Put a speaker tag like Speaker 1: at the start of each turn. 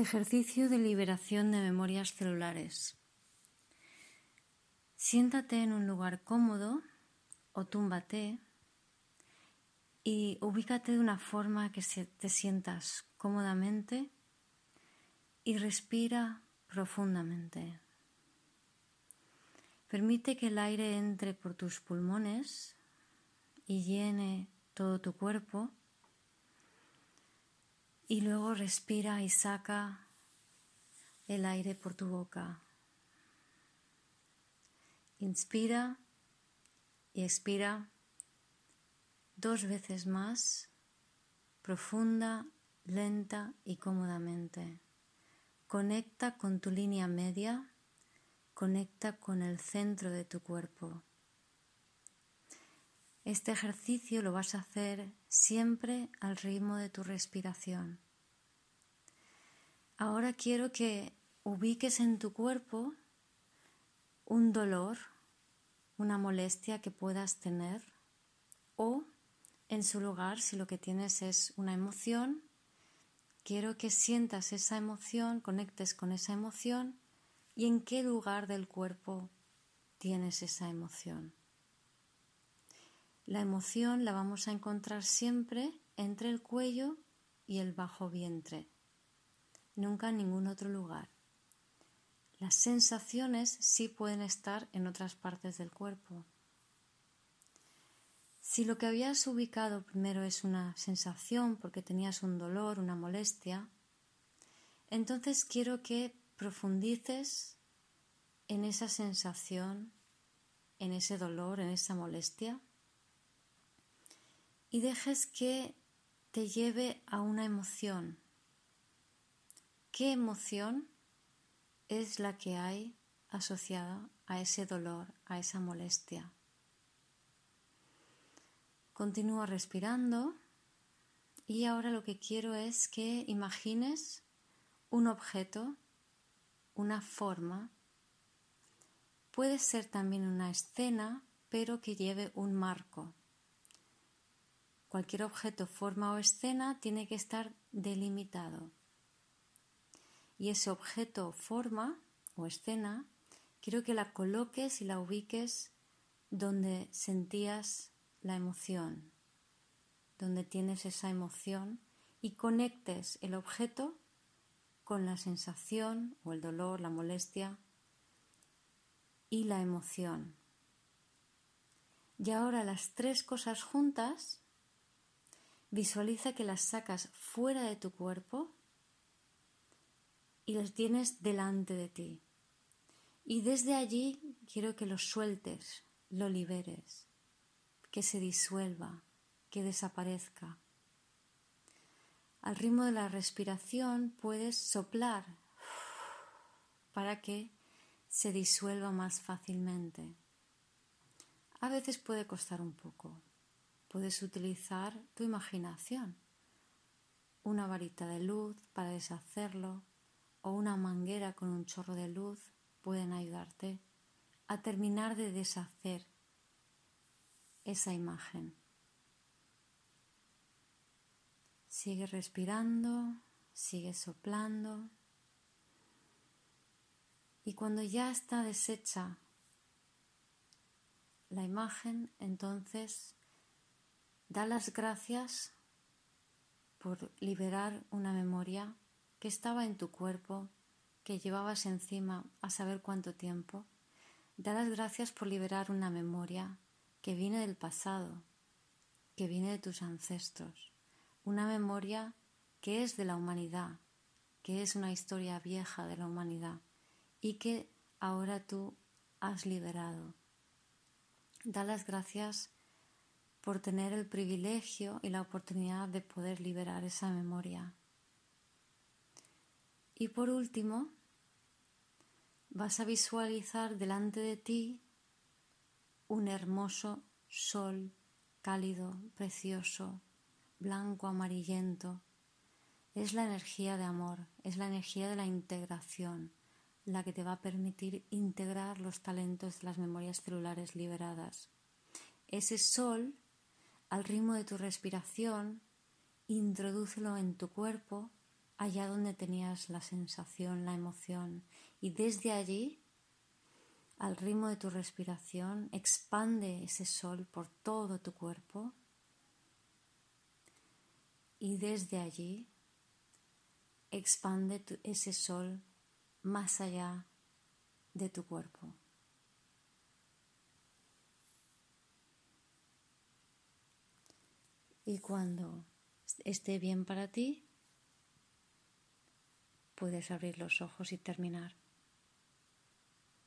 Speaker 1: Ejercicio de liberación de memorias celulares. Siéntate en un lugar cómodo o túmbate y ubícate de una forma que te sientas cómodamente y respira profundamente. Permite que el aire entre por tus pulmones y llene todo tu cuerpo y luego respira y saca el aire por tu boca. Inspira y expira dos veces más, profunda, lenta y cómodamente. Conecta con tu línea media, conecta con el centro de tu cuerpo. Este ejercicio lo vas a hacer siempre al ritmo de tu respiración. Ahora quiero que ubiques en tu cuerpo un dolor, una molestia que puedas tener o en su lugar, si lo que tienes es una emoción, quiero que sientas esa emoción, conectes con esa emoción y en qué lugar del cuerpo tienes esa emoción. La emoción la vamos a encontrar siempre entre el cuello y el bajo vientre, nunca en ningún otro lugar. Las sensaciones sí pueden estar en otras partes del cuerpo. Si lo que habías ubicado primero es una sensación porque tenías un dolor, una molestia, entonces quiero que profundices en esa sensación, en ese dolor, en esa molestia y dejes que te lleve a una emoción. ¿Qué emoción es la que hay asociada a ese dolor, a esa molestia? Continúa respirando y ahora lo que quiero es que imagines un objeto, una forma. Puede ser también una escena, pero que lleve un marco. Cualquier objeto, forma o escena tiene que estar delimitado. Y ese objeto, forma o escena, quiero que la coloques y la ubiques donde sentías la emoción, donde tienes esa emoción y conectes el objeto con la sensación o el dolor, la molestia y la emoción. Y ahora las tres cosas juntas Visualiza que las sacas fuera de tu cuerpo y las tienes delante de ti. Y desde allí quiero que lo sueltes, lo liberes, que se disuelva, que desaparezca. Al ritmo de la respiración puedes soplar para que se disuelva más fácilmente. A veces puede costar un poco, Puedes utilizar tu imaginación, una varita de luz para deshacerlo o una manguera con un chorro de luz pueden ayudarte a terminar de deshacer esa imagen. Sigue respirando, sigue soplando y cuando ya está deshecha la imagen, entonces Da las gracias por liberar una memoria que estaba en tu cuerpo, que llevabas encima a saber cuánto tiempo. Da las gracias por liberar una memoria que viene del pasado, que viene de tus ancestros, una memoria que es de la humanidad, que es una historia vieja de la humanidad y que ahora tú has liberado. Da las gracias por tener el privilegio y la oportunidad de poder liberar esa memoria. Y por último, vas a visualizar delante de ti un hermoso sol cálido, precioso, blanco, amarillento. Es la energía de amor, es la energía de la integración, la que te va a permitir integrar los talentos de las memorias celulares liberadas. Ese sol al ritmo de tu respiración, introdúcelo en tu cuerpo allá donde tenías la sensación, la emoción, y desde allí, al ritmo de tu respiración, expande ese sol por todo tu cuerpo y desde allí expande ese sol más allá de tu cuerpo. Y cuando esté bien para ti, puedes abrir los ojos y terminar.